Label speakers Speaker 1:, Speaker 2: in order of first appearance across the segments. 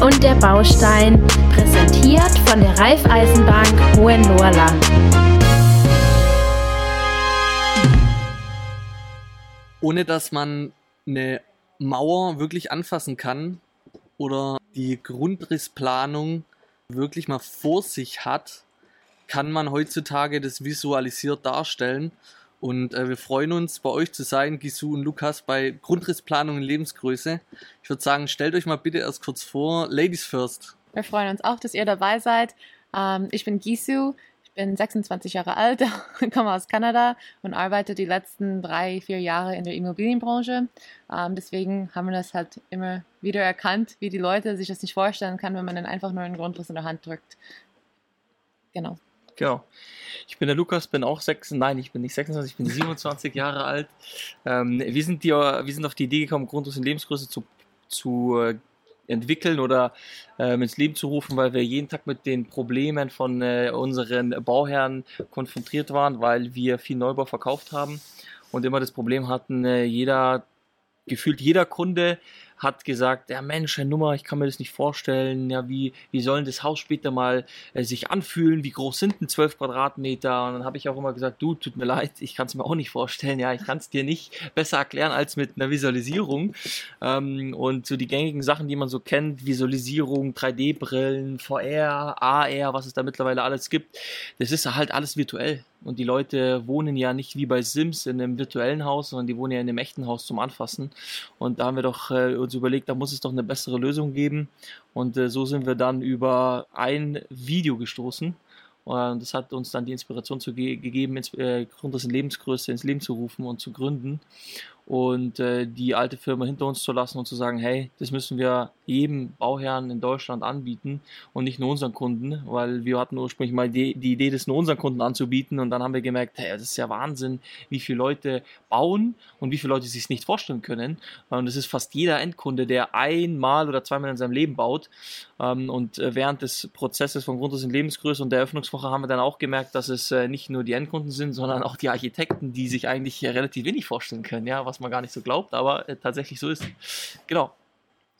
Speaker 1: Und der Baustein, präsentiert von der Raiffeisenbank Hohenlohrland.
Speaker 2: Ohne dass man eine Mauer wirklich anfassen kann oder die Grundrissplanung wirklich mal vor sich hat, kann man heutzutage das visualisiert darstellen. Und äh, wir freuen uns, bei euch zu sein, Gisu und Lukas, bei Grundrissplanung in Lebensgröße. Ich würde sagen, stellt euch mal bitte erst kurz vor. Ladies first.
Speaker 3: Wir freuen uns auch, dass ihr dabei seid. Ähm, ich bin Gisu, ich bin 26 Jahre alt, komme aus Kanada und arbeite die letzten drei, vier Jahre in der Immobilienbranche. Ähm, deswegen haben wir das halt immer wieder erkannt, wie die Leute sich das nicht vorstellen kann, wenn man dann einfach nur einen Grundriss in der Hand drückt. Genau.
Speaker 4: Genau. Ich bin der Lukas, bin auch 6, nein, ich bin nicht 26, ich bin 27 Jahre alt. Ähm, wir, sind die, wir sind auf die Idee gekommen, Grundriss in Lebensgröße zu, zu äh, entwickeln oder ähm, ins Leben zu rufen, weil wir jeden Tag mit den Problemen von äh, unseren Bauherren konfrontiert waren, weil wir viel Neubau verkauft haben und immer das Problem hatten, äh, jeder, gefühlt jeder Kunde hat gesagt, ja Mensch, Herr Nummer, ich kann mir das nicht vorstellen, ja, wie, wie sollen das Haus später mal äh, sich anfühlen, wie groß sind denn 12 Quadratmeter? Und dann habe ich auch immer gesagt, du, tut mir leid, ich kann es mir auch nicht vorstellen, ja, ich kann es dir nicht besser erklären als mit einer Visualisierung. Ähm, und so die gängigen Sachen, die man so kennt, Visualisierung, 3D-Brillen, VR, AR, was es da mittlerweile alles gibt, das ist halt alles virtuell. Und die Leute wohnen ja nicht wie bei Sims in einem virtuellen Haus, sondern die wohnen ja in einem echten Haus zum Anfassen. Und da haben wir doch äh, uns überlegt, da muss es doch eine bessere Lösung geben. Und äh, so sind wir dann über ein Video gestoßen. Und das hat uns dann die Inspiration zu ge gegeben, ins, äh, Grundriss in Lebensgröße ins Leben zu rufen und zu gründen und äh, die alte Firma hinter uns zu lassen und zu sagen, hey, das müssen wir jedem Bauherrn in Deutschland anbieten und nicht nur unseren Kunden, weil wir hatten ursprünglich mal die, die Idee, das nur unseren Kunden anzubieten und dann haben wir gemerkt, hey, das ist ja Wahnsinn, wie viele Leute bauen und wie viele Leute sich es nicht vorstellen können. Und es ist fast jeder Endkunde, der einmal oder zweimal in seinem Leben baut. Ähm, und äh, während des Prozesses von Grundriss in Lebensgröße und der Eröffnungswoche haben wir dann auch gemerkt, dass es äh, nicht nur die Endkunden sind, sondern auch die Architekten, die sich eigentlich relativ wenig vorstellen können, ja, was man gar nicht so glaubt, aber äh, tatsächlich so ist. Genau.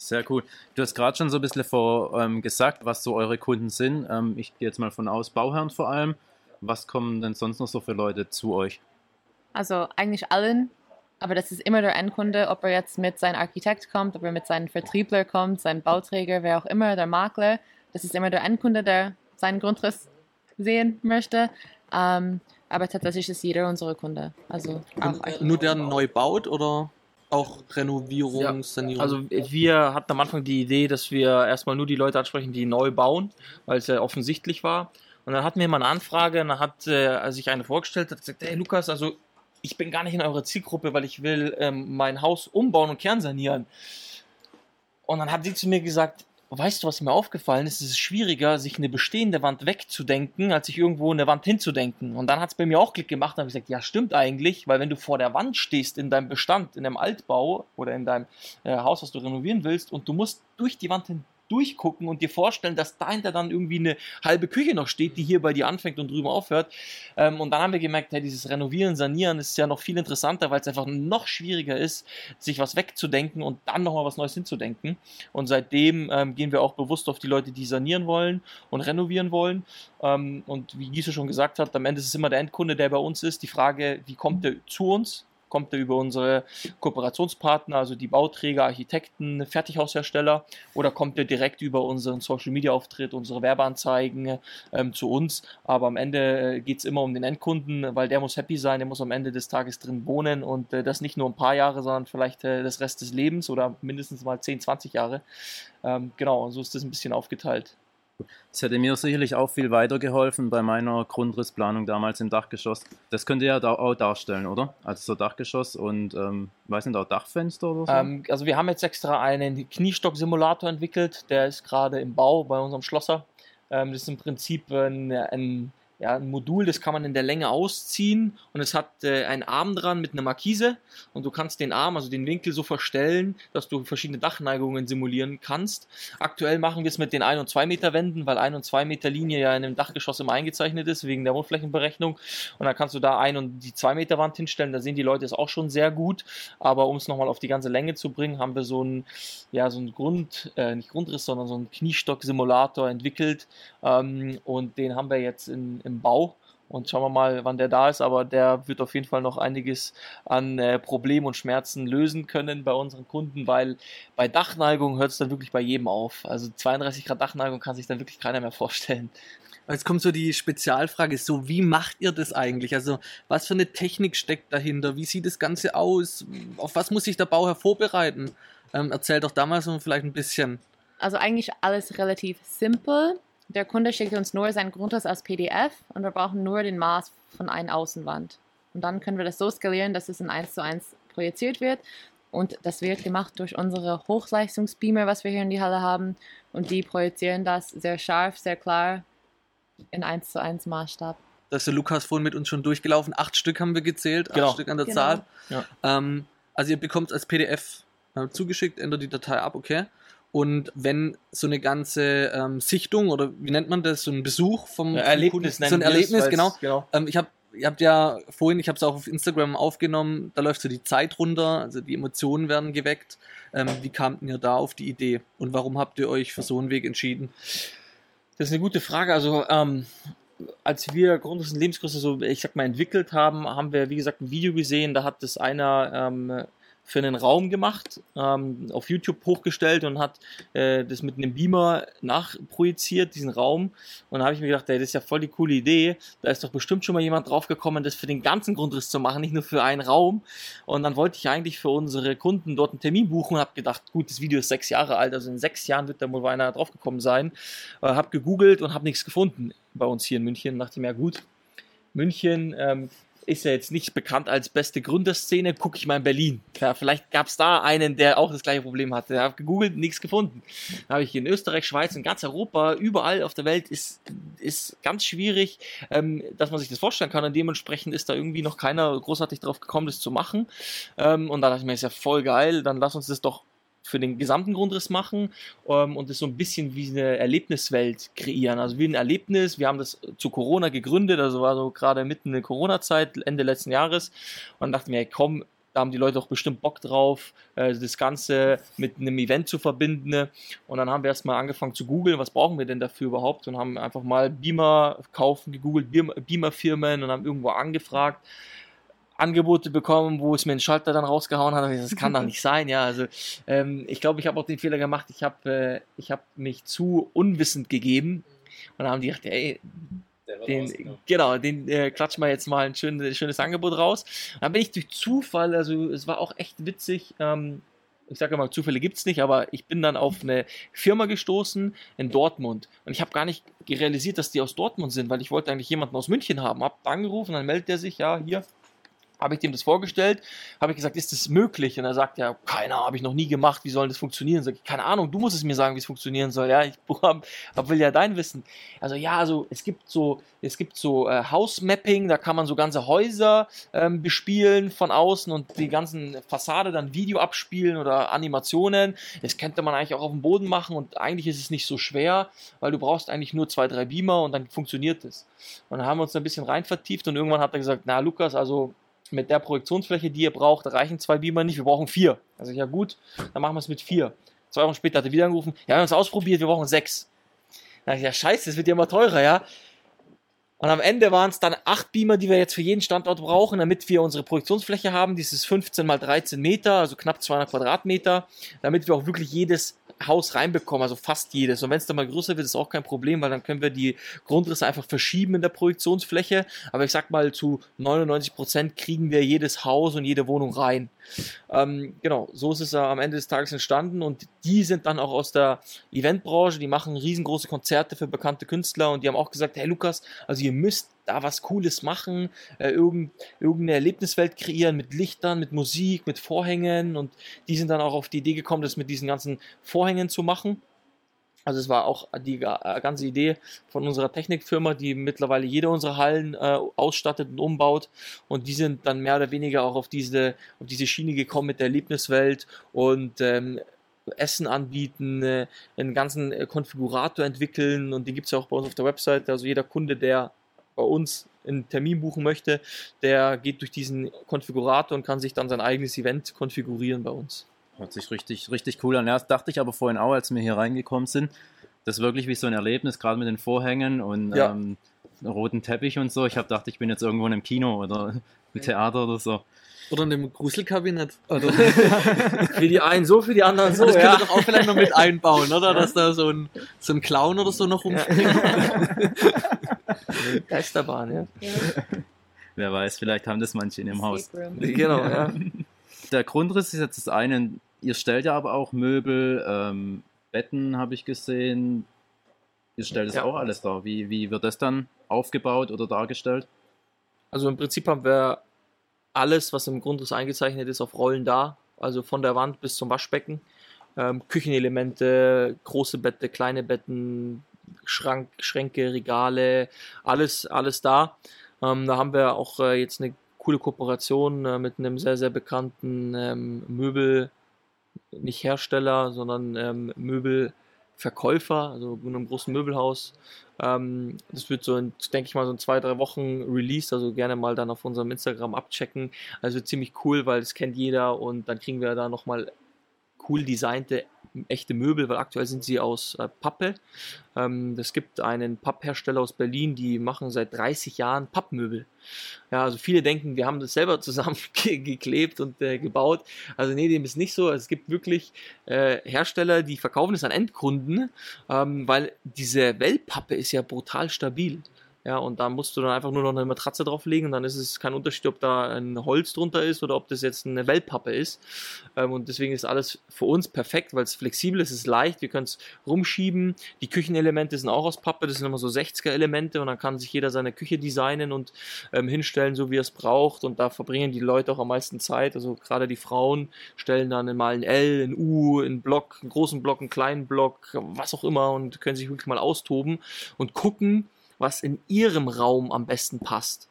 Speaker 5: Sehr cool. Du hast gerade schon so ein bisschen vor, ähm, gesagt, was so eure Kunden sind. Ähm, ich gehe jetzt mal von aus, Bauherren vor allem. Was kommen denn sonst noch so für Leute zu euch?
Speaker 3: Also eigentlich allen, aber das ist immer der Endkunde, ob er jetzt mit seinem Architekt kommt, ob er mit seinem Vertriebler kommt, seinem Bauträger, wer auch immer, der Makler. Das ist immer der Endkunde, der seinen Grundriss sehen möchte. Ähm, aber tatsächlich ist jeder unsere Kunde. Also auch
Speaker 2: Und, nur der neu baut oder auch Renovierung,
Speaker 4: Ja,
Speaker 2: Sanierung?
Speaker 4: Also wir hatten am Anfang die Idee, dass wir erstmal nur die Leute ansprechen, die neu bauen, weil es ja offensichtlich war. Und dann hatten wir mal eine Anfrage und dann hat äh, sich eine vorgestellt, hat gesagt, hey Lukas, also ich bin gar nicht in eurer Zielgruppe, weil ich will ähm, mein Haus umbauen und kernsanieren. Und dann hat sie zu mir gesagt, weißt du, was mir aufgefallen ist? Es ist schwieriger, sich eine bestehende Wand wegzudenken, als sich irgendwo eine Wand hinzudenken. Und dann hat es bei mir auch Klick gemacht und habe ich gesagt, ja, stimmt eigentlich, weil wenn du vor der Wand stehst in deinem Bestand, in deinem Altbau oder in deinem äh, Haus, was du renovieren willst, und du musst durch die Wand hin durchgucken und dir vorstellen, dass dahinter dann irgendwie eine halbe Küche noch steht, die hier bei dir anfängt und drüben aufhört. Ähm, und dann haben wir gemerkt, hey, dieses Renovieren, Sanieren ist ja noch viel interessanter, weil es einfach noch schwieriger ist, sich was wegzudenken und dann nochmal was Neues hinzudenken. Und seitdem ähm, gehen wir auch bewusst auf die Leute, die sanieren wollen und renovieren wollen. Ähm, und wie Giese schon gesagt hat, am Ende ist es immer der Endkunde, der bei uns ist. Die Frage, wie kommt er zu uns? Kommt er über unsere Kooperationspartner, also die Bauträger, Architekten, Fertighaushersteller, oder kommt er direkt über unseren Social Media Auftritt, unsere Werbeanzeigen ähm, zu uns. Aber am Ende geht es immer um den Endkunden, weil der muss happy sein, der muss am Ende des Tages drin wohnen und äh, das nicht nur ein paar Jahre, sondern vielleicht äh, das Rest des Lebens oder mindestens mal 10, 20 Jahre. Ähm, genau, so ist das ein bisschen aufgeteilt.
Speaker 5: Das hätte mir sicherlich auch viel weitergeholfen bei meiner Grundrissplanung damals im Dachgeschoss. Das könnt ihr ja da auch darstellen, oder? Also so Dachgeschoss und, ähm, weiß nicht, auch Dachfenster oder so?
Speaker 4: Ähm, also wir haben jetzt extra einen Kniestock-Simulator entwickelt, der ist gerade im Bau bei unserem Schlosser. Ähm, das ist im Prinzip ein, ein ja, ein Modul, das kann man in der Länge ausziehen und es hat äh, einen Arm dran mit einer Markise und du kannst den Arm, also den Winkel so verstellen, dass du verschiedene Dachneigungen simulieren kannst. Aktuell machen wir es mit den 1 und 2 Meter Wänden, weil 1 und 2 Meter Linie ja in einem Dachgeschoss immer eingezeichnet ist, wegen der Wohnflächenberechnung und dann kannst du da 1 und die 2 Meter Wand hinstellen, da sehen die Leute es auch schon sehr gut, aber um es nochmal auf die ganze Länge zu bringen, haben wir so ein, ja, so ein Grund, äh, nicht Grundriss, sondern so ein Kniestock-Simulator entwickelt. Ähm, und den haben wir jetzt in im Bau. Und schauen wir mal, wann der da ist. Aber der wird auf jeden Fall noch einiges an äh, Problemen und Schmerzen lösen können bei unseren Kunden, weil bei Dachneigung hört es dann wirklich bei jedem auf. Also 32 Grad Dachneigung kann sich dann wirklich keiner mehr vorstellen.
Speaker 2: Jetzt kommt so die Spezialfrage, so wie macht ihr das eigentlich? Also was für eine Technik steckt dahinter? Wie sieht das Ganze aus? Auf was muss sich der Bauherr vorbereiten? Ähm, erzähl doch damals mal vielleicht ein bisschen.
Speaker 3: Also eigentlich alles relativ simpel. Der Kunde schickt uns nur seinen Grundriss als PDF und wir brauchen nur den Maß von einer Außenwand. Und dann können wir das so skalieren, dass es in 1 zu 1 projiziert wird. Und das wird gemacht durch unsere Hochleistungsbeamer, was wir hier in die Halle haben. Und die projizieren das sehr scharf, sehr klar in 1 zu 1 Maßstab.
Speaker 2: Das ist der Lukas vorhin mit uns schon durchgelaufen. Acht Stück haben wir gezählt,
Speaker 4: Genau.
Speaker 2: acht Stück an der
Speaker 3: Genau.
Speaker 2: Zahl.
Speaker 4: Ja.
Speaker 2: Ähm, also ihr bekommt es als PDF äh, zugeschickt, ändert die Datei ab, okay. Und wenn so eine ganze ähm, Sichtung oder wie nennt man das, so ein Besuch vom, vom
Speaker 4: Erlebnis
Speaker 2: Kunden, so ein Erlebnis, genau.
Speaker 4: genau.
Speaker 2: Ähm, ich habe, ihr habt ja vorhin, ich habe es auch auf Instagram aufgenommen, da läuft so die Zeit runter, also die Emotionen werden geweckt. Ähm, wie kamt ihr da auf die Idee und warum habt ihr euch für so einen Weg entschieden?
Speaker 4: Das ist eine gute Frage. Also, ähm, als wir Grundriss und Lebensgröße so, ich sag mal, entwickelt haben, haben wir, wie gesagt, ein Video gesehen, da hat das einer ähm, für einen Raum gemacht, ähm, auf YouTube hochgestellt und hat äh, das mit einem Beamer nachprojiziert, diesen Raum. Und da habe ich mir gedacht, ey, das ist ja voll die coole Idee. Da ist doch bestimmt schon mal jemand draufgekommen, das für den ganzen Grundriss zu machen, nicht nur für einen Raum. Und dann wollte ich eigentlich für unsere Kunden dort einen Termin buchen und habe gedacht, gut, das Video ist sechs Jahre alt, also in sechs Jahren wird da wohl einer draufgekommen sein. Äh, habe gegoogelt und habe nichts gefunden bei uns hier in München. Dachte mir, ja gut, München ähm, ist ja jetzt nicht bekannt als beste Gründerszene, gucke ich mal in Berlin. Ja, vielleicht gab es da einen, der auch das gleiche Problem hatte. Ich habe gegoogelt, nichts gefunden. Dann habe ich in Österreich, Schweiz, in ganz Europa, überall auf der Welt ist, ist ganz schwierig, ähm, dass man sich das vorstellen kann. Und dementsprechend ist da irgendwie noch keiner großartig drauf gekommen, das zu machen. Ähm, und dann dachte ich mir, ist ja voll geil, dann lass uns das doch für den gesamten Grundriss machen ähm, und das so ein bisschen wie eine Erlebniswelt kreieren. Also wie ein Erlebnis. Wir haben das zu Corona gegründet, also war so gerade mitten in der Corona-Zeit, Ende letzten Jahres. Und dann dachten wir, hey, komm, da haben die Leute doch bestimmt Bock drauf, äh, das Ganze mit einem Event zu verbinden. Und dann haben wir erstmal angefangen zu googeln, was brauchen wir denn dafür überhaupt? Und haben einfach mal Beamer kaufen, gegoogelt, Beamer- Beamer-Firmen und haben irgendwo angefragt. Angebote bekommen, wo es mir einen Schalter dann rausgehauen hat. Das kann doch nicht sein, ja. Also ähm, ich glaube, ich habe auch den Fehler gemacht. Ich habe äh, ich habe mich zu unwissend gegeben und dann haben die gedacht, ey, den, genau, den äh, klatschen wir jetzt mal ein schön, schönes Angebot raus. Dann bin ich durch Zufall, also es war auch echt witzig. Ähm, ich sage immer, Zufälle gibt's nicht, aber ich bin dann auf eine Firma gestoßen in Dortmund. Und ich habe gar nicht realisiert, dass die aus Dortmund sind, weil ich wollte eigentlich jemanden aus München haben. Hab angerufen, dann meldet er sich, ja, hier, habe ich dem das vorgestellt, habe ich gesagt, ist das möglich? Und er sagt, ja, keine Ahnung, habe ich noch nie gemacht, wie soll das funktionieren? Sag ich, keine Ahnung, du musst es mir sagen, wie es funktionieren soll. Ja, ich hab, hab, will ja dein Wissen. Also ja, also es gibt so, es gibt so äh, House Mapping, da kann man so ganze Häuser ähm, bespielen von außen und die ganzen Fassade dann Video abspielen oder Animationen. Das könnte man eigentlich auch auf dem Boden machen und eigentlich ist es nicht so schwer, weil du brauchst eigentlich nur zwei, drei Beamer und dann funktioniert es. Und dann haben wir uns ein bisschen rein vertieft und irgendwann hat er gesagt, na Lukas, also mit der Projektionsfläche, die ihr braucht, reichen zwei Beamer nicht, wir brauchen vier. Also ja gut, dann machen wir es mit vier. Zwei Wochen später hat er wieder angerufen, ja, wir haben es ausprobiert, wir brauchen sechs. Dachte ich, ja scheiße, das wird ja immer teurer, ja. Und am Ende waren es dann acht Beamer, die wir jetzt für jeden Standort brauchen, damit wir unsere Produktionsfläche haben. Dieses 15 mal 13 Meter, also knapp 200 Quadratmeter, damit wir auch wirklich jedes Haus reinbekommen, also fast jedes. Und wenn es dann mal größer wird, ist auch kein Problem, weil dann können wir die Grundrisse einfach verschieben in der Projektionsfläche. Aber ich sag mal, zu 99 Prozent kriegen wir jedes Haus und jede Wohnung rein. Ähm, genau, so ist es am Ende des Tages entstanden und die sind dann auch aus der Eventbranche, die machen riesengroße Konzerte für bekannte Künstler und die haben auch gesagt, hey Lukas, also ihr müsst da was Cooles machen, äh, irgend, irgendeine Erlebniswelt kreieren mit Lichtern, mit Musik, mit Vorhängen und die sind dann auch auf die Idee gekommen, das mit diesen ganzen Vorhängen zu machen. Also es war auch die ga- ganze Idee von unserer Technikfirma, die mittlerweile jede unserer Hallen äh, ausstattet und umbaut. Und die sind dann mehr oder weniger auch auf diese, auf diese Schiene gekommen mit der Erlebniswelt und ähm, Essen anbieten, äh, einen ganzen äh, Konfigurator entwickeln und den gibt es ja auch bei uns auf der Website. Also jeder Kunde, der bei uns einen Termin buchen möchte, der geht durch diesen Konfigurator und kann sich dann sein eigenes Event konfigurieren bei uns.
Speaker 5: Hört sich richtig, richtig cool an. Ja, das dachte ich aber vorhin auch, als wir hier reingekommen sind. Das ist wirklich wie so ein Erlebnis, gerade mit den Vorhängen und
Speaker 4: Ja.
Speaker 5: ähm, roten Teppich und so. Ich habe gedacht, ich bin jetzt irgendwo in einem Kino oder im Theater oder so.
Speaker 2: Oder in einem Gruselkabinett.
Speaker 4: Also, für die einen so, für die anderen so.
Speaker 2: das
Speaker 4: ja.
Speaker 2: doch auch vielleicht noch mit einbauen, oder? Dass da so ein, so ein Clown oder so noch rumspringt.
Speaker 4: Geisterbahn, ja.
Speaker 5: Wer weiß, vielleicht haben das manche in ihrem Haus.
Speaker 4: Genau, ja.
Speaker 5: Der Grundriss ist jetzt das eine. Ihr stellt ja aber auch Möbel, ähm, Betten habe ich gesehen. Ihr stellt es
Speaker 4: Ja.
Speaker 5: auch alles da. Wie, wie wird das dann aufgebaut oder dargestellt?
Speaker 4: Also im Prinzip haben wir alles, was im Grundriss eingezeichnet ist, auf Rollen da. Also von der Wand bis zum Waschbecken. Ähm, Küchenelemente, große Bette, kleine Betten, Schrank, Schränke, Regale, alles, alles da. Ähm, da haben wir auch äh, jetzt eine coole Kooperation äh, mit einem sehr, sehr bekannten ähm, Möbel, nicht Hersteller, sondern ähm, Möbelverkäufer, also in einem großen Möbelhaus. Ähm, das wird so, in, denke ich mal, so in zwei, drei Wochen released, also gerne mal dann auf unserem Instagram abchecken. Also ziemlich cool, weil das kennt jeder und dann kriegen wir da nochmal cool designte echte Möbel, weil aktuell sind sie aus äh, Pappe. Ähm, es gibt einen Papphersteller aus Berlin, die machen seit 30 Jahren Pappmöbel. Ja, also viele denken, wir haben das selber zusammen ge- geklebt und äh, gebaut. Also nee, dem ist nicht so. Es gibt wirklich äh, Hersteller, die verkaufen es an Endkunden, ähm, weil diese Wellpappe ist ja brutal stabil. Ja, und da musst du dann einfach nur noch eine Matratze drauflegen und dann ist es kein Unterschied, ob da ein Holz drunter ist oder ob das jetzt eine Wellpappe ist. Ähm, und deswegen ist alles für uns perfekt, weil es flexibel ist, es ist leicht, wir können es rumschieben. Die Küchenelemente sind auch aus Pappe, das sind immer so 60er-Elemente und dann kann sich jeder seine Küche designen und ähm, hinstellen, so wie er es braucht. Und da verbringen die Leute auch am meisten Zeit. Also gerade die Frauen stellen dann mal ein L, ein U, einen Block, einen großen Block, einen kleinen Block, was auch immer und können sich wirklich mal austoben und gucken, was in ihrem Raum am besten passt.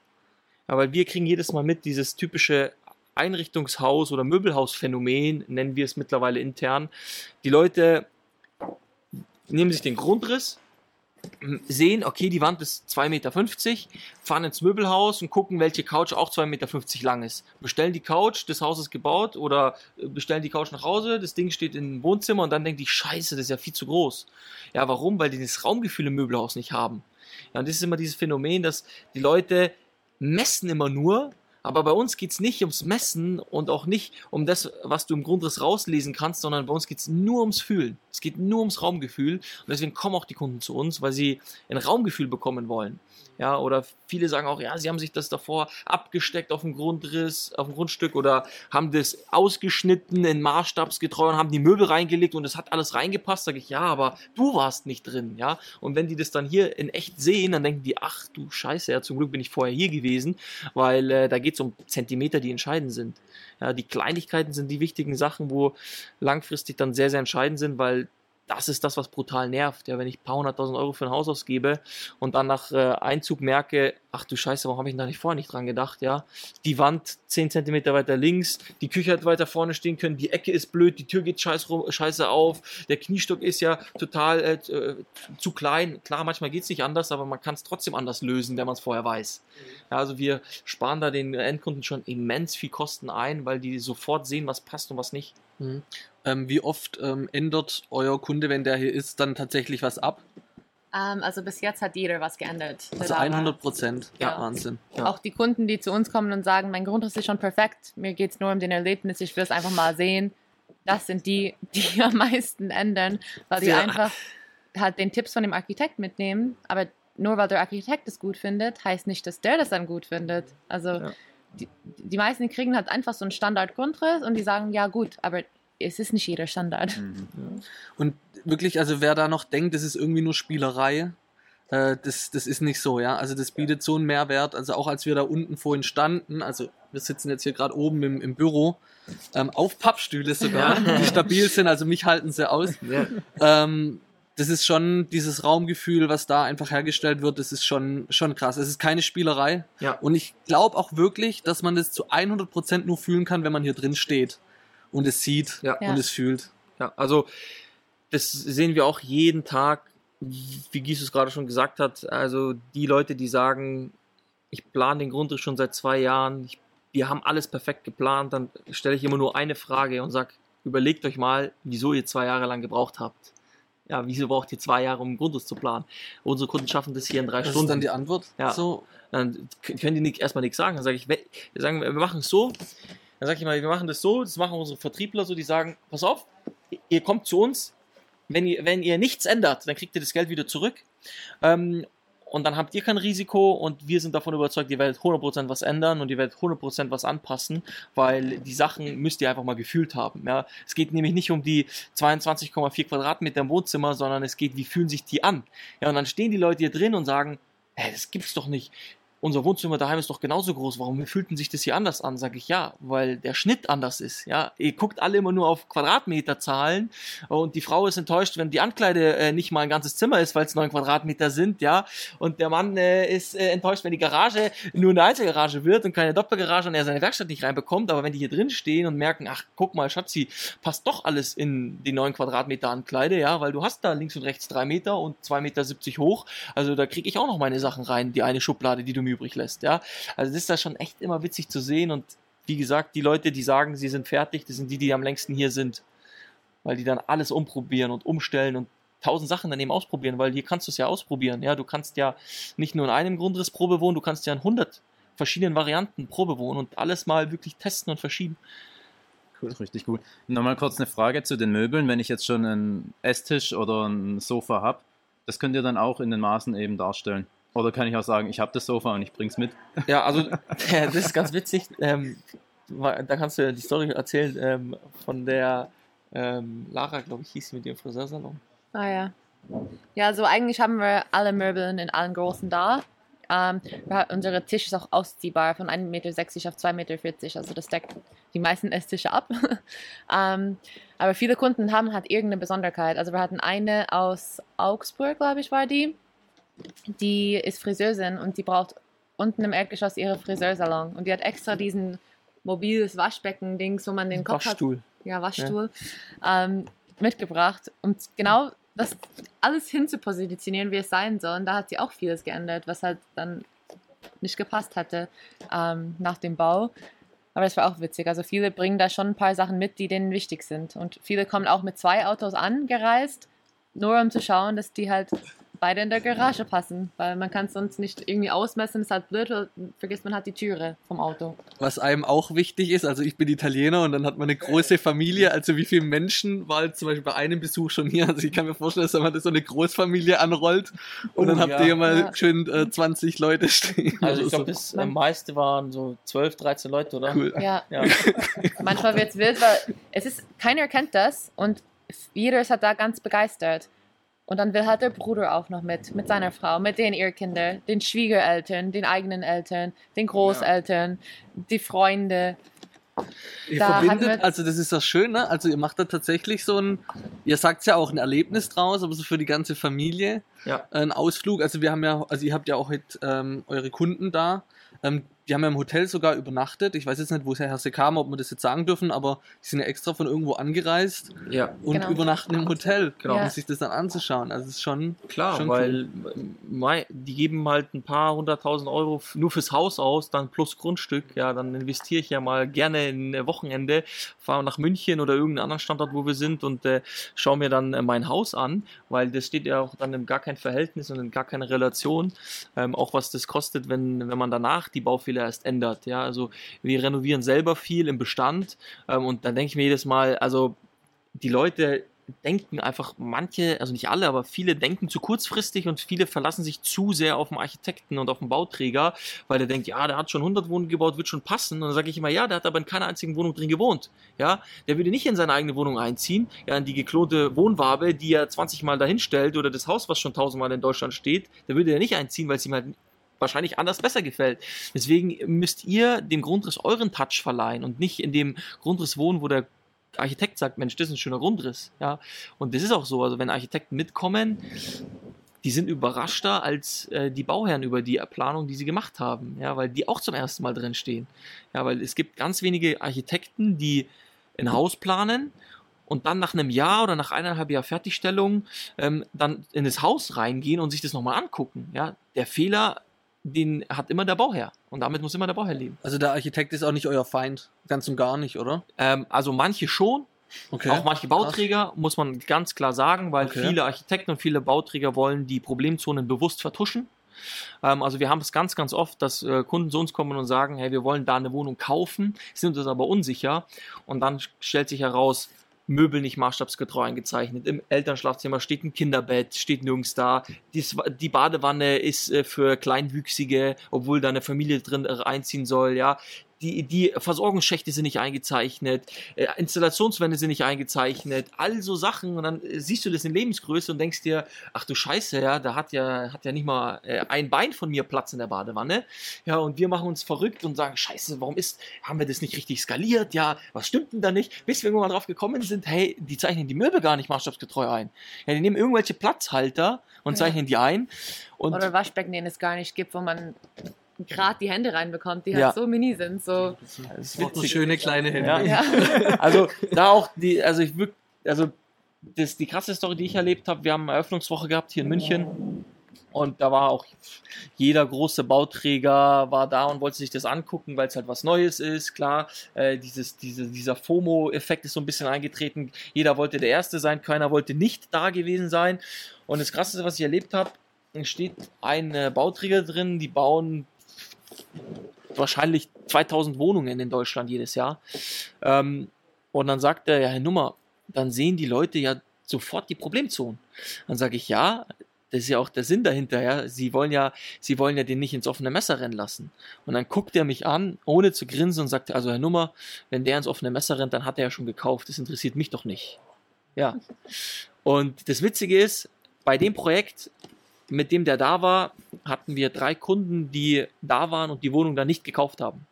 Speaker 4: Ja, weil wir kriegen jedes Mal mit, dieses typische Einrichtungshaus- oder Möbelhausphänomen, nennen wir es mittlerweile intern. Die Leute nehmen sich den Grundriss, sehen, okay, die Wand ist 2,50 Meter, fahren ins Möbelhaus und gucken, welche Couch auch 2,50 Meter lang ist. Bestellen die Couch, das Haus ist gebaut oder äh, bestellen die Couch nach Hause, das Ding steht im Wohnzimmer und dann denkt die, scheiße, das ist ja viel zu groß. Ja, warum? Weil die das Raumgefühl im Möbelhaus nicht haben. Ja, und das ist immer dieses Phänomen, dass die Leute messen immer nur, aber bei uns geht's nicht ums Messen und auch nicht um das, was du im Grundriss rauslesen kannst, sondern bei uns geht's nur ums Fühlen. Es geht nur ums Raumgefühl und deswegen kommen auch die Kunden zu uns, weil sie ein Raumgefühl bekommen wollen. Ja, oder viele sagen auch, ja, sie haben sich das davor abgesteckt auf dem Grundriss, auf dem Grundstück oder haben das ausgeschnitten in maßstabsgetreu und haben die Möbel reingelegt und es hat alles reingepasst. Sage ich, ja, aber du warst nicht drin, ja. Und wenn die das dann hier in echt sehen, dann denken die, ach du Scheiße, ja, zum Glück bin ich vorher hier gewesen, weil äh, da geht es um Zentimeter, die entscheidend sind. Ja, die Kleinigkeiten sind die wichtigen Sachen, wo langfristig dann sehr, sehr entscheidend sind, weil das ist das, was brutal nervt. Ja, wenn ich ein paar hunderttausend Euro für ein Haus ausgebe und dann nach äh, Einzug merke, ach du Scheiße, warum habe ich da nicht vorher nicht dran gedacht, ja? Die Wand 10 Zentimeter weiter links, die Küche hat weiter vorne stehen können, die Ecke ist blöd, die Tür geht scheiß rum, scheiße auf, der Kniestock ist ja total äh, äh, zu klein. Klar, manchmal geht es nicht anders, aber man kann es trotzdem anders lösen, wenn man es vorher weiß. Ja, also wir sparen da den Endkunden schon immens viel Kosten ein, weil die sofort sehen, was passt und was nicht.
Speaker 2: Mhm. Ähm, wie oft ähm, ändert euer Kunde, wenn der hier ist, dann tatsächlich was ab?
Speaker 3: Ähm, also bis jetzt hat jeder was geändert.
Speaker 2: Also
Speaker 3: Der da war.
Speaker 2: 100 Prozent. Ja,
Speaker 3: Ja.
Speaker 2: Wahnsinn.
Speaker 4: Ja.
Speaker 3: Auch die Kunden, die zu uns kommen und sagen, mein Grundriss ist schon perfekt, mir geht es nur um den Erlebnis, ich will es einfach mal sehen. Das sind die, die am meisten ändern, weil die
Speaker 2: Ja.
Speaker 3: einfach halt den Tipps von dem Architekt mitnehmen. Aber nur weil der Architekt es gut findet, heißt nicht, dass der das dann gut findet. Also
Speaker 4: Ja.
Speaker 3: die, die meisten kriegen halt einfach so einen Standard-Grundriss und die sagen, ja gut, aber es ist nicht jeder Standard.
Speaker 5: Mhm.
Speaker 2: Und wirklich, also wer da noch denkt, das ist irgendwie nur Spielerei, äh, das, das ist nicht so, ja. Also das bietet so einen Mehrwert. Also auch als wir da unten vorhin standen, also wir sitzen jetzt hier gerade oben im, im Büro, ähm, auf Pappstühle sogar, die stabil sind, also mich halten sie aus.
Speaker 4: Ja.
Speaker 2: Ähm, das ist schon dieses Raumgefühl, was da einfach hergestellt wird, das ist schon, schon krass. Es ist keine Spielerei.
Speaker 4: Ja.
Speaker 2: Und ich glaube auch wirklich, dass man das zu 100% nur fühlen kann, wenn man hier drin steht und es sieht
Speaker 4: Ja.
Speaker 3: Ja.
Speaker 2: und es fühlt.
Speaker 4: Ja, also das sehen wir auch jeden Tag, wie Gies es gerade schon gesagt hat. Also die Leute, die sagen, ich plane den Grundriss schon seit zwei Jahren, ich, wir haben alles perfekt geplant, dann stelle ich immer nur eine Frage und sage, überlegt euch mal, wieso ihr zwei Jahre lang gebraucht habt. Ja, wieso braucht ihr zwei Jahre, um einen Grundriss zu planen? Unsere Kunden schaffen das hier in drei
Speaker 2: Das
Speaker 4: Stunden.
Speaker 2: ist dann die Antwort.
Speaker 4: Ja.
Speaker 2: So,
Speaker 4: dann können die nicht, erstmal nichts sagen. Dann sage ich, wir sagen, wir machen es so. Dann sage ich mal, wir machen das so, das machen unsere Vertriebler so, die sagen, pass auf, ihr kommt zu uns, wenn ihr, wenn ihr nichts ändert, dann kriegt ihr das Geld wieder zurück. Ähm, und dann habt ihr kein Risiko und wir sind davon überzeugt, ihr werdet 100% was ändern und ihr werdet 100% was anpassen, weil die Sachen müsst ihr einfach mal gefühlt haben. Ja? Es geht nämlich nicht um die 22,4 Quadratmeter im Wohnzimmer, sondern es geht, wie fühlen sich die an. Ja, und dann stehen die Leute hier drin und sagen, hä, das gibt's doch nicht. Unser Wohnzimmer daheim ist doch genauso groß. Warum fühlten sich das hier anders an? Sag ich ja, weil der Schnitt anders ist. Ja, ihr guckt alle immer nur auf Quadratmeterzahlen und die Frau ist enttäuscht, wenn die Ankleide äh, nicht mal ein ganzes Zimmer ist, weil es neun Quadratmeter sind. Ja, und der Mann äh, ist äh, enttäuscht, wenn die Garage nur eine Einzelgarage wird und keine Doppelgarage und er seine Werkstatt nicht reinbekommt. Aber wenn die hier drin stehen und merken, ach guck mal, Schatzi, passt doch alles in die neun Quadratmeter Ankleide, ja, weil du hast da links und rechts drei Meter und zwei Meter siebzig hoch. Also da kriege ich auch noch meine Sachen rein, die eine Schublade, die du übrig lässt, ja. Also das ist da schon echt immer witzig zu sehen und wie gesagt, die Leute, die sagen, sie sind fertig, das sind die, die am längsten hier sind, weil die dann alles umprobieren und umstellen und tausend Sachen daneben ausprobieren, weil hier kannst du es ja ausprobieren, ja. Du kannst ja nicht nur in einem Grundriss Probe wohnen, du kannst ja in 100 verschiedenen Varianten Probe wohnen und alles mal wirklich testen und verschieben.
Speaker 5: Ist richtig gut. Nochmal kurz eine Frage zu den Möbeln. Wenn ich jetzt schon einen Esstisch oder ein Sofa habe, das könnt ihr dann auch in den Maßen eben darstellen. Oder kann ich auch sagen, ich habe das Sofa und ich bring's mit?
Speaker 4: Ja, also das ist ganz witzig. Ähm, da kannst du ja die Story erzählen ähm, von der ähm, Lara, glaube ich, hieß sie mit ihrem Friseursalon.
Speaker 3: Ah ja. Ja, also eigentlich haben wir alle Möbeln in allen Größen da. Ähm, wir, unsere Tisch ist auch ausziehbar von 1,60 Meter auf 2,40 Meter. Also das deckt die meisten Esstische ab. ähm, aber viele Kunden haben halt irgendeine Besonderheit. Also wir hatten eine aus Augsburg, glaube ich, war die. Die ist Friseurin und die braucht unten im Erdgeschoss ihre Friseursalon. Und die hat extra diesen mobiles Waschbecken-Dings, wo man den Kopf hat
Speaker 4: Waschstuhl.
Speaker 3: ja, Waschstuhl, ähm, mitgebracht, um genau das alles hinzupositionieren, wie es sein soll. Und da hat sie auch vieles geändert, was halt dann nicht gepasst hatte ähm, nach dem Bau. Aber das war auch witzig. Also viele bringen da schon ein paar Sachen mit, die denen wichtig sind. Und viele kommen auch mit zwei Autos angereist, nur um zu schauen, dass die halt beide in der Garage passen. Weil man kann es sonst nicht irgendwie ausmessen. Das ist halt blöd, weil vergisst man halt die Türe vom Auto.
Speaker 2: was einem auch wichtig ist, also ich bin Italiener und dann hat man eine große Familie, also wie viele Menschen war jetzt zum Beispiel bei einem Besuch schon hier, also ich kann mir vorstellen, dass man das so eine Großfamilie anrollt und
Speaker 4: Oh,
Speaker 2: dann habt
Speaker 4: ja.
Speaker 2: ihr hier mal
Speaker 3: Ja.
Speaker 2: schön äh, 20 Leute stehen.
Speaker 4: Also ich glaube, das äh, meiste waren so 12, 13 Leute, oder?
Speaker 2: Cool.
Speaker 3: Ja,
Speaker 4: Ja.
Speaker 3: manchmal wird es wild, weil es ist, keiner kennt das und jeder ist halt da ganz begeistert. Und dann will halt der Bruder auch noch mit, mit seiner Frau, mit den ihr Kinder, den Schwiegereltern, den eigenen Eltern, den Großeltern, die Freunde.
Speaker 2: Ihr
Speaker 3: Da
Speaker 2: verbindet, also das ist das Schöne, also ihr macht da tatsächlich so ein, ihr sagt ja auch ein Erlebnis draus, aber so für die ganze Familie,
Speaker 4: Ja.
Speaker 2: ein Ausflug, also wir haben ja, also ihr habt ja auch heute ähm, eure Kunden da, ähm, die haben ja im Hotel sogar übernachtet, ich weiß jetzt nicht, woher sie kamen, ob wir das jetzt sagen dürfen, aber die sind ja extra von irgendwo angereist
Speaker 4: Ja,
Speaker 2: und
Speaker 3: Genau.
Speaker 2: übernachten im Hotel,
Speaker 4: Genau.
Speaker 2: um sich das dann anzuschauen, also es ist schon,
Speaker 4: klar,
Speaker 2: Schon
Speaker 4: weil mei, die geben halt ein paar hunderttausend Euro nur fürs Haus aus, dann plus Grundstück. Ja, dann investiere ich ja mal gerne ein Wochenende, fahre nach München oder irgendeinen anderen Standort, wo wir sind und äh, schaue mir dann äh, mein Haus an, weil das steht ja auch dann in gar kein Verhältnis und in gar keine Relation, ähm, auch was das kostet, wenn, wenn man danach die Baufehler erst ändert. Ja, also wir renovieren selber viel im Bestand ähm, und dann denke ich mir jedes Mal, also die Leute denken einfach manche, also nicht alle, aber viele denken zu kurzfristig und viele verlassen sich zu sehr auf den Architekten und auf den Bauträger, weil der denkt, ja, der hat schon 100 Wohnungen gebaut, wird schon passen. Und dann sage ich immer, ja, der hat aber in keiner einzigen Wohnung drin gewohnt. Ja, der würde nicht in seine eigene Wohnung einziehen, ja, in die geklonte Wohnwabe, die er 20 Mal dahin stellt oder das Haus, was schon 1000 Mal in Deutschland steht, der würde er nicht einziehen, weil es ihm halt wahrscheinlich anders besser gefällt. Deswegen müsst ihr dem Grundriss euren Touch verleihen und nicht in dem Grundriss wohnen, wo der Architekt sagt, Mensch, das ist ein schöner Grundriss. Ja, und das ist auch so. Also wenn Architekten mitkommen, die sind überraschter als äh, die Bauherren über die Planung, die sie gemacht haben, ja, weil die auch zum ersten Mal drin stehen. Ja, weil es gibt ganz wenige Architekten, die ein Haus planen und dann nach einem Jahr oder nach eineinhalb Jahr Fertigstellung ähm, dann in das Haus reingehen und sich das nochmal angucken. Ja, der Fehler, den hat immer der Bauherr und damit muss immer der Bauherr leben.
Speaker 2: Also der Architekt ist auch nicht euer Feind, ganz und gar nicht, oder?
Speaker 4: Ähm, also manche schon,
Speaker 2: Okay.
Speaker 4: Auch manche Bauträger, muss man ganz klar sagen, weil
Speaker 2: Okay.
Speaker 4: viele Architekten und viele Bauträger wollen die Problemzonen bewusst vertuschen. Ähm, also wir haben es ganz, ganz oft, dass äh, Kunden zu uns kommen und sagen, hey, wir wollen da eine Wohnung kaufen, sind uns aber unsicher. Und dann stellt sich heraus, Möbel nicht maßstabsgetreu eingezeichnet. Im Elternschlafzimmer steht ein Kinderbett, steht nirgends da. Die, die Badewanne ist äh, für Kleinwüchsige, obwohl da eine Familie drin äh, einziehen soll, ja. Die, die Versorgungsschächte sind nicht eingezeichnet, äh, Installationswände sind nicht eingezeichnet, all so Sachen und dann äh, siehst du das in Lebensgröße und denkst dir, ach du Scheiße, ja, da hat ja, hat ja nicht mal äh, ein Bein von mir Platz in der Badewanne. Ja, und wir machen uns verrückt und sagen, Scheiße, warum ist, haben wir das nicht richtig skaliert? Ja, was stimmt denn da nicht? Bis wir irgendwann drauf gekommen sind, hey, die zeichnen die Möbel gar nicht maßstabsgetreu ein. Ja, die nehmen irgendwelche Platzhalter und
Speaker 3: Ja.
Speaker 4: zeichnen die ein. Und
Speaker 3: Oder Waschbecken, denen es gar nicht gibt, wo man gerade die Hände reinbekommt, die
Speaker 4: Ja.
Speaker 3: halt so mini sind. So,
Speaker 4: das
Speaker 2: noch
Speaker 4: witzig.
Speaker 2: schöne kleine Hände.
Speaker 4: Ja.
Speaker 3: ja.
Speaker 4: Also da auch die, also ich würd, also das die krasse Story, die ich erlebt habe. Wir haben eine Eröffnungswoche gehabt hier in München und da war auch jeder große Bauträger war da und wollte sich das angucken, weil es halt was Neues ist. Klar, äh, dieses, diese, dieser FOMO-Effekt ist so ein bisschen eingetreten. Jeder wollte der Erste sein, keiner wollte nicht da gewesen sein. Und das Krasseste, was ich erlebt habe, steht ein äh, Bauträger drin, die bauen wahrscheinlich 2000 Wohnungen in Deutschland jedes Jahr. Ähm, und dann sagt er, ja, Herr Nummer, dann sehen die Leute ja sofort die Problemzonen. Dann sage ich, ja, das ist ja auch der Sinn dahinter, ja. Sie wollen ja, sie wollen ja den nicht ins offene Messer rennen lassen. Und dann guckt er mich an, ohne zu grinsen und sagt, also Herr Nummer, wenn der ins offene Messer rennt, dann hat er ja schon gekauft. Das interessiert mich doch nicht. Ja. Und das Witzige ist, bei dem Projekt, mit dem der da war, hatten wir drei Kunden, die da waren und die Wohnung dann nicht gekauft haben.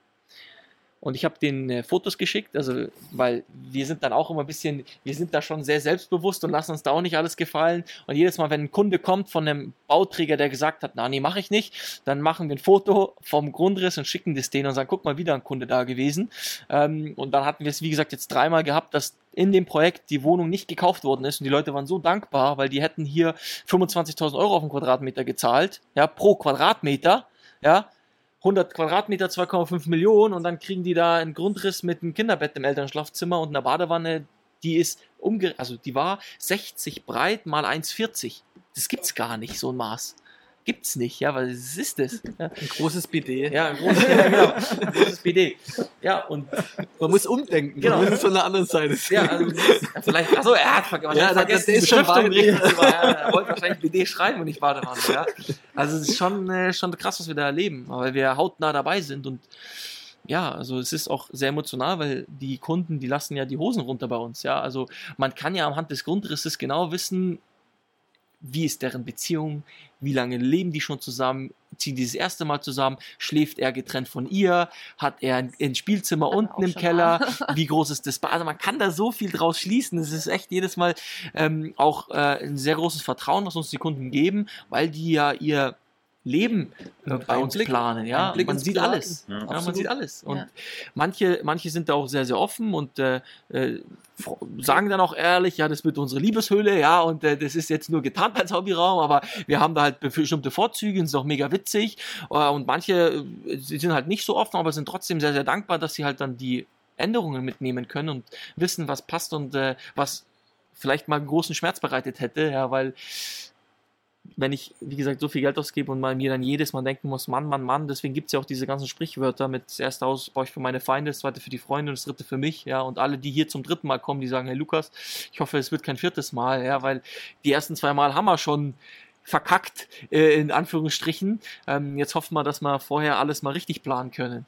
Speaker 4: Und ich habe denen äh, Fotos geschickt, also weil wir sind dann auch immer ein bisschen, wir sind da schon sehr selbstbewusst und lassen uns da auch nicht alles gefallen. Und jedes Mal, wenn ein Kunde kommt von einem Bauträger, der gesagt hat, na nee, mache ich nicht, dann machen wir ein Foto vom Grundriss und schicken das denen und sagen, guck mal, wieder ein Kunde da gewesen. Ähm, und dann hatten wir es, wie gesagt, jetzt dreimal gehabt, dass in dem Projekt die Wohnung nicht gekauft worden ist und die Leute waren so dankbar, weil die hätten hier 25.000 Euro auf den Quadratmeter gezahlt, ja, pro Quadratmeter, ja, 100 Quadratmeter, 2,5 Millionen und dann kriegen die da einen Grundriss mit einem Kinderbett im Elternschlafzimmer und einer Badewanne, die ist umge also die war 60 breit mal 1,40. Das gibt's gar nicht, so ein Maß. Gibt's nicht, ja, weil es ist es. Ja,
Speaker 2: Ein großes BD.
Speaker 4: ja, ein großes, ja, genau, ein großes BD. Ja, und
Speaker 2: Man muss umdenken.
Speaker 4: Genau.
Speaker 2: Man muss es von der anderen Seite sehen.
Speaker 4: ja, also, ja, vielleicht, achso, er hat wahrscheinlich
Speaker 2: Ja, das-
Speaker 4: vergessen,
Speaker 2: das
Speaker 4: die
Speaker 2: ist schon
Speaker 4: Beschriftung
Speaker 2: weit.
Speaker 4: richtig zu machen. Er wollte wahrscheinlich BD schreiben und nicht Badewanne, ja. Also es ist schon, äh, schon krass, was wir da erleben, weil wir hautnah dabei sind und ja, also es ist auch sehr emotional, weil die Kunden, die lassen ja die Hosen runter bei uns, ja. Also man kann ja anhand des Grundrisses genau wissen, wie ist deren Beziehung, wie lange leben die schon zusammen, ziehen die das erste Mal zusammen, schläft er getrennt von ihr, hat er ein, ein Spielzimmer
Speaker 3: wir
Speaker 4: unten im Keller, wie groß ist das Bad? Also man kann da so viel draus schließen. Es ist echt jedes Mal ähm, auch äh, ein sehr großes Vertrauen, was uns die Kunden geben, weil die ja ihr Leben äh, bei uns planen. Ja, man sieht alles.
Speaker 5: Ja,
Speaker 4: Ja, man sieht alles. Und
Speaker 3: Ja.
Speaker 4: manche, manche sind da auch sehr, sehr offen und äh, äh, sagen dann auch ehrlich, ja, das wird unsere Liebeshöhle, ja, und äh, das ist jetzt nur getarnt als Hobbyraum, aber wir haben da halt bestimmte Vorzüge, und ist auch mega witzig. Äh, und manche äh, sie sind halt nicht so offen, aber sind trotzdem sehr, sehr dankbar, dass sie halt dann die Änderungen mitnehmen können und wissen, was passt und äh, was vielleicht mal einen großen Schmerz bereitet hätte, ja, weil wenn ich, wie gesagt, so viel Geld ausgebe und mal mir dann jedes Mal denken muss, Mann, Mann, Mann, deswegen gibt es ja auch diese ganzen Sprichwörter mit das erste Haus baue ich für meine Feinde, das zweite für die Freunde und das dritte für mich, ja, und alle, die hier zum dritten Mal kommen, die sagen, hey Lukas, ich hoffe, es wird kein viertes Mal, ja, weil die ersten zwei Mal haben wir schon verkackt, äh, in Anführungsstrichen. Ähm, jetzt hoffen wir, dass wir vorher alles mal richtig planen können.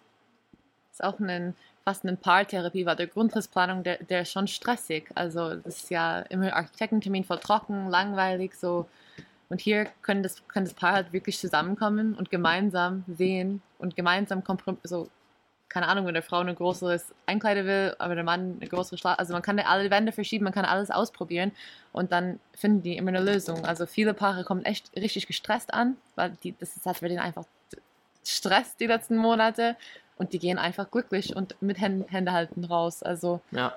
Speaker 3: ist auch ein, fast eine Paartherapie, weil der Grundrissplanung, der, der ist schon stressig. Also das ist ja immer Architektentermin voll trocken, langweilig so. Und hier können das, kann das Paar halt wirklich zusammenkommen und gemeinsam sehen und gemeinsam komprom so keine Ahnung, wenn der Frau eine größere Einkleider will, aber der Mann eine größere Schlaf. Also man kann alle Wände verschieben, man kann alles ausprobieren und dann finden die immer eine Lösung. Also viele Paare kommen echt richtig gestresst an, weil die, das ist halt für den einfach Stress die letzten Monate und die gehen einfach glücklich und mit Händen, Hände halten raus. Also
Speaker 2: Ja,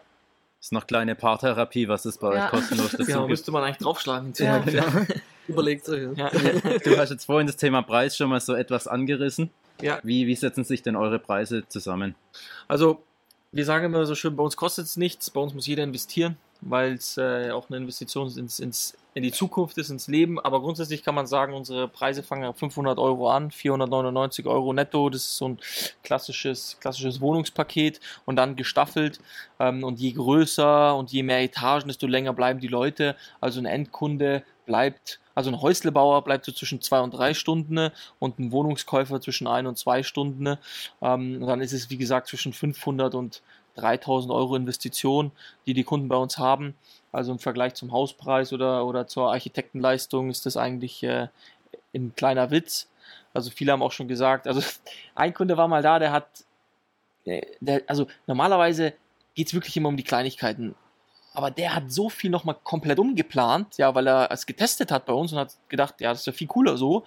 Speaker 5: Ist noch kleine Paartherapie, was es bei
Speaker 3: Ja.
Speaker 5: euch kostenlos dazu
Speaker 2: genau, müsste man eigentlich draufschlagen.
Speaker 3: Ja.
Speaker 2: Überlegt ja.
Speaker 4: Ja.
Speaker 5: Du hast jetzt vorhin das Thema Preis schon mal so etwas angerissen.
Speaker 4: Ja.
Speaker 5: Wie, wie setzen sich denn eure Preise zusammen?
Speaker 4: Also, wir sagen immer so schön, bei uns kostet es nichts, bei uns muss jeder investieren, weil es äh, auch eine Investition ins, ins, in die Zukunft ist, ins Leben. Aber grundsätzlich kann man sagen, unsere Preise fangen ab 500 Euro an, 499 Euro netto. Das ist so ein klassisches, klassisches Wohnungspaket und dann gestaffelt. Ähm, und je größer und je mehr Etagen, desto länger bleiben die Leute. Also ein Endkunde bleibt, also ein Häuslebauer bleibt so zwischen zwei und drei Stunden und ein Wohnungskäufer zwischen ein und zwei Stunden. Ähm, dann ist es, wie gesagt, zwischen 500 und 3000 Euro Investition, die die Kunden bei uns haben. Also im Vergleich zum Hauspreis oder, oder zur Architektenleistung ist das eigentlich äh, ein kleiner Witz. Also viele haben auch schon gesagt, also ein Kunde war mal da, der hat, äh, der, also normalerweise geht es wirklich immer um die Kleinigkeiten. Aber der hat so viel nochmal komplett umgeplant, ja, weil er es getestet hat bei uns und hat gedacht, ja, das ist ja viel cooler so.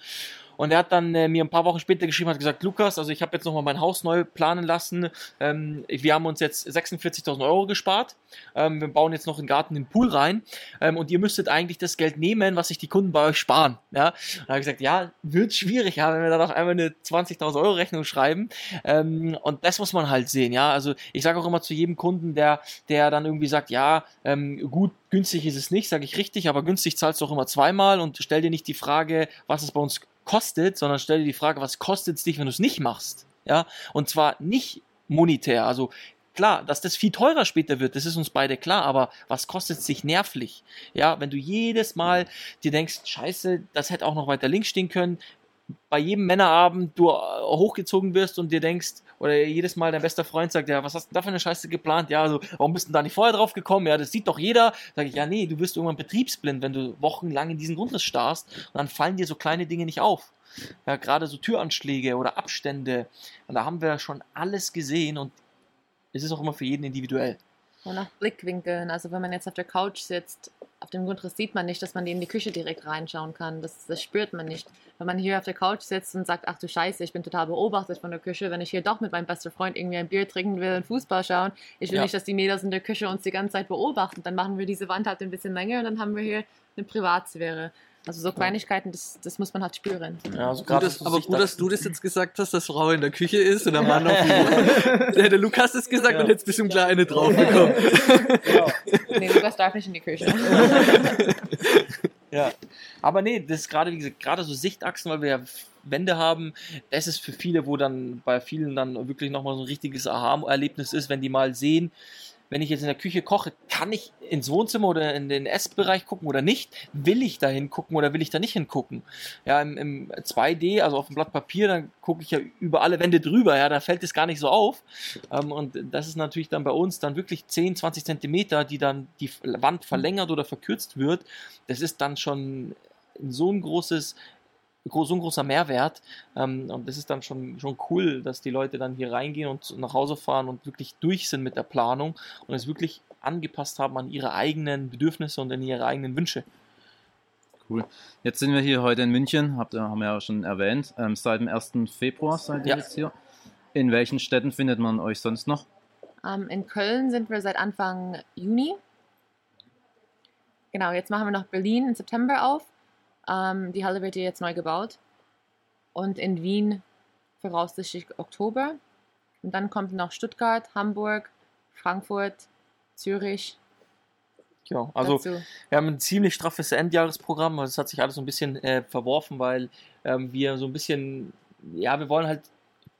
Speaker 4: Und er hat dann äh, mir ein paar Wochen später geschrieben, hat gesagt, Lukas, also ich habe jetzt nochmal mein Haus neu planen lassen. Ähm, wir haben uns jetzt 46.000 Euro gespart. Ähm, wir bauen jetzt noch einen Garten in den Pool rein. Ähm, und ihr müsstet eigentlich das Geld nehmen, was sich die Kunden bei euch sparen. Ja? Und da habe gesagt, ja, wird schwierig, ja, wenn wir dann auf einmal eine 20.000 Euro Rechnung schreiben. Ähm, und das muss man halt sehen, ja. Also ich sage auch immer zu jedem Kunden, der, der dann irgendwie sagt, ja, ähm, gut, günstig ist es nicht, sage ich richtig, aber günstig zahlst du auch immer zweimal und stell dir nicht die Frage, was es bei uns kostet, sondern stell dir die Frage, was kostet es dich, wenn du es nicht machst? Ja, und zwar nicht monetär, also Klar, dass das viel teurer später wird, das ist uns beide klar, aber was kostet es sich nervlich? Ja, wenn du jedes Mal dir denkst, scheiße, das hätte auch noch weiter links stehen können, bei jedem Männerabend du äh, hochgezogen wirst und dir denkst, oder jedes Mal dein bester Freund sagt, ja, was hast du da für eine Scheiße geplant? Ja, also, warum bist du da nicht vorher drauf gekommen? Ja, das sieht doch jeder. Sag ich, ja, nee, du wirst irgendwann betriebsblind, wenn du wochenlang in diesen Grundriss starrst und dann fallen dir so kleine Dinge nicht auf. Ja, gerade so Türanschläge oder Abstände. Und da haben wir schon alles gesehen und es ist auch immer für jeden individuell.
Speaker 3: Und nach Blickwinkeln, also wenn man jetzt auf der Couch sitzt, auf dem Grundriss sieht man nicht, dass man in die Küche direkt reinschauen kann. Das, das spürt man nicht. Wenn man hier auf der Couch sitzt und sagt, ach du Scheiße, ich bin total beobachtet von der Küche, wenn ich hier doch mit meinem besten Freund irgendwie ein Bier trinken will und Fußball schauen, ich will
Speaker 4: Ja.
Speaker 3: nicht, dass die Mädels in der Küche uns die ganze Zeit beobachten. Dann machen wir diese Wand halt ein bisschen länger und dann haben wir hier eine Privatsphäre. Also so Kleinigkeiten, das, das muss man halt spüren.
Speaker 4: Ja, also
Speaker 2: Gut, dass, aber gut,
Speaker 4: da-
Speaker 2: dass du das jetzt gesagt hast, dass Frau in der Küche ist und der Mann auf dem der, der Lukas das gesagt
Speaker 4: Ja.
Speaker 2: und jetzt bist du gleich eine drauf bekommen.
Speaker 3: Nee, Lukas darf nicht in die Küche.
Speaker 4: Ja. Aber nee, das ist gerade, wie gesagt, gerade so Sichtachsen, weil wir ja Wände haben, das ist für viele, wo dann bei vielen dann wirklich nochmal so ein richtiges Aha-Erlebnis ist, wenn die mal sehen, wenn ich jetzt in der Küche koche, kann ich ins Wohnzimmer oder in den Essbereich gucken oder nicht? Will ich da hingucken oder will ich da nicht hingucken? Ja, im, im 2D, also auf dem Blatt Papier, dann gucke ich ja über alle Wände drüber, ja, da fällt es gar nicht so auf. Ähm, und das ist natürlich dann bei uns dann wirklich 10, 20 Zentimeter, die dann die Wand verlängert oder verkürzt wird. Das ist dann schon so ein großes gro- so ein großer Mehrwert. Ähm, und das ist dann schon, schon cool, dass die Leute dann hier reingehen und nach Hause fahren und wirklich durch sind mit der Planung und es wirklich angepasst haben an ihre eigenen Bedürfnisse und an ihre eigenen Wünsche.
Speaker 5: Cool. Jetzt sind wir hier heute in München, habt ihr, haben wir ja schon erwähnt. Ähm, seit dem 1. Februar seid ihr
Speaker 4: Ja.
Speaker 5: jetzt hier. In welchen Städten findet man euch sonst noch?
Speaker 3: Ähm, in Köln sind wir seit Anfang Juni. Genau, jetzt machen wir noch Berlin im September auf. Ähm, die Halle wird ja jetzt neu gebaut. Und in Wien voraussichtlich Oktober. Und dann kommt noch Stuttgart, Hamburg, Frankfurt, Zürich
Speaker 4: Ja, also
Speaker 3: dazu.
Speaker 4: Wir haben ein ziemlich straffes Endjahresprogramm. Also es hat sich alles so ein bisschen äh, verworfen, weil ähm, wir so ein bisschen, ja, wir wollen halt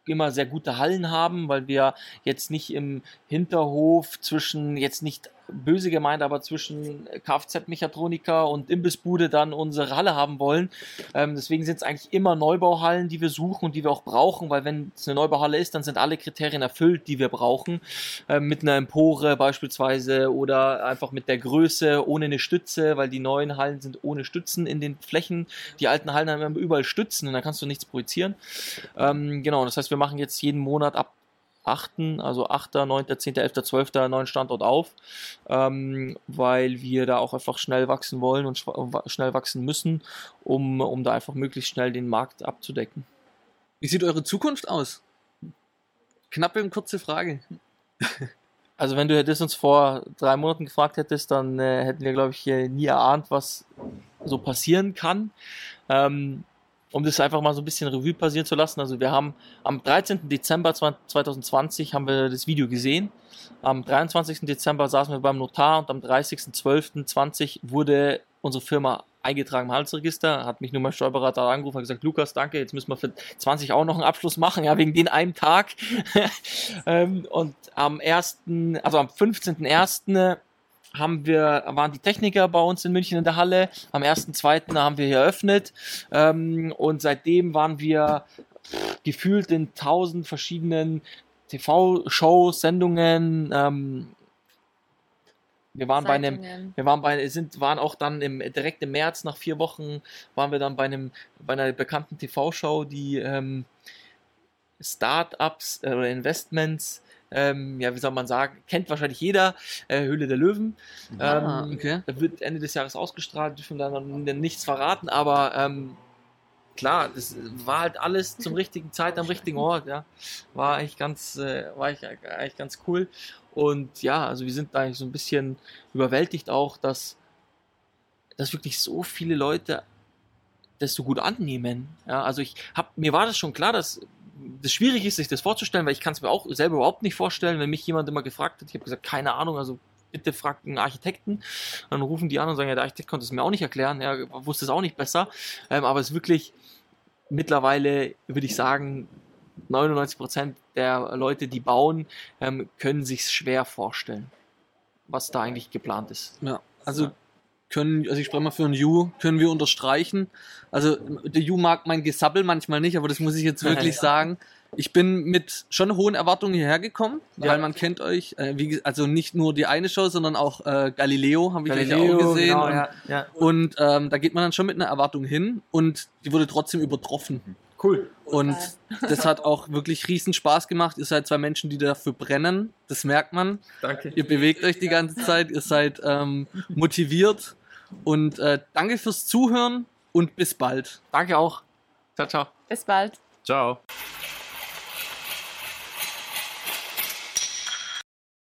Speaker 4: immer sehr gute Hallen haben, weil wir jetzt nicht im Hinterhof zwischen, jetzt nicht böse gemeint, aber zwischen Kfz-Mechatroniker und Imbissbude dann unsere Halle haben wollen. Ähm, deswegen sind es eigentlich immer Neubauhallen, die wir suchen und die wir auch brauchen, weil wenn es eine Neubauhalle ist, dann sind alle Kriterien erfüllt, die wir brauchen. Ähm, mit einer Empore beispielsweise oder einfach mit der Größe ohne eine Stütze, weil die neuen Hallen sind ohne Stützen in den Flächen. Die alten Hallen haben überall Stützen und da kannst du nichts projizieren. Ähm, genau, das heißt, wir machen jetzt jeden Monat ab 8., also 8., 9., 10., 11., 12. neuen Standort auf, ähm, weil wir da auch einfach schnell wachsen wollen und schwa- schnell wachsen müssen, um, um da einfach möglichst schnell den Markt abzudecken.
Speaker 2: Wie sieht eure Zukunft aus? Knappe und kurze Frage.
Speaker 4: Also wenn du das uns vor drei Monaten gefragt hättest, dann äh, hätten wir, glaube ich, äh, nie erahnt, was so passieren kann. Ähm, um das einfach mal so ein bisschen Revue passieren zu lassen. Also wir haben am 13. Dezember 2020 haben wir das Video gesehen. Am 23. Dezember saßen wir beim Notar und am 30.12.20 wurde unsere Firma eingetragen im Handelsregister, hat mich nur mein Steuerberater angerufen und gesagt, Lukas, danke, jetzt müssen wir für 20 auch noch einen Abschluss machen, ja, wegen den einen Tag. Ähm, und am 1., also am 15.01. haben wir, waren die Techniker bei uns in München in der Halle. Am 1.2. haben wir hier eröffnet. Ähm, und seitdem waren wir gefühlt in tausend verschiedenen TV-Shows, Sendungen. Ähm, wir waren bei einem
Speaker 3: Zeitungen.
Speaker 4: wir waren bei, sind, waren auch dann im, direkt im März, nach vier Wochen, waren wir dann bei einem, bei einer bekannten TV-Show, die ähm, Start-ups äh, oder Investments, ähm, ja, wie soll man sagen, kennt wahrscheinlich jeder, äh, Höhle der Löwen.
Speaker 2: Ah,
Speaker 4: Ähm,
Speaker 2: okay.
Speaker 4: Da wird Ende des Jahres ausgestrahlt, dürfen da nichts verraten, aber ähm, klar, das war halt alles zum richtigen Zeit am richtigen Ort, ja. War eigentlich ganz, äh, war ich eigentlich ganz cool. Und ja, also wir sind eigentlich so ein bisschen überwältigt auch, dass, dass wirklich so viele Leute das so gut annehmen. Ja, also ich hab, mir war das schon klar, dass das schwierig ist, sich das vorzustellen, weil ich kann es mir auch selber überhaupt nicht vorstellen, wenn mich jemand immer gefragt hat. Ich habe gesagt, keine Ahnung, also bitte fragt einen Architekten. Dann rufen die an und sagen, ja, der Architekt konnte es mir auch nicht erklären, er wusste es auch nicht besser. Ähm, aber es ist wirklich mittlerweile, würde ich sagen, 99 Prozent der Leute, die bauen, ähm, können sich schwer vorstellen, was da eigentlich geplant ist.
Speaker 2: Ja, also können, also ich spreche mal für einen Ju, können wir unterstreichen. Also der Ju mag mein Gesabbel manchmal nicht, aber das muss ich jetzt wirklich sagen. Ich bin mit schon hohen Erwartungen hierher gekommen,
Speaker 4: Ja.
Speaker 2: weil man kennt euch, äh, wie, also nicht nur die eine Show, sondern auch äh, Galileo, habe ich ja auch gesehen.
Speaker 4: genau,
Speaker 2: und
Speaker 4: ja, ja.
Speaker 2: und ähm, da geht man dann schon mit einer Erwartung hin und die wurde trotzdem übertroffen.
Speaker 4: Cool.
Speaker 2: Und das hat auch wirklich riesen Spaß gemacht. Ihr seid zwei Menschen, die dafür brennen. Das merkt man.
Speaker 4: Danke.
Speaker 2: Ihr bewegt euch die ganze Zeit. Ihr seid ähm, motiviert. Und äh, danke fürs Zuhören und bis bald.
Speaker 4: Danke auch. Ciao, ciao.
Speaker 3: Bis bald.
Speaker 5: Ciao.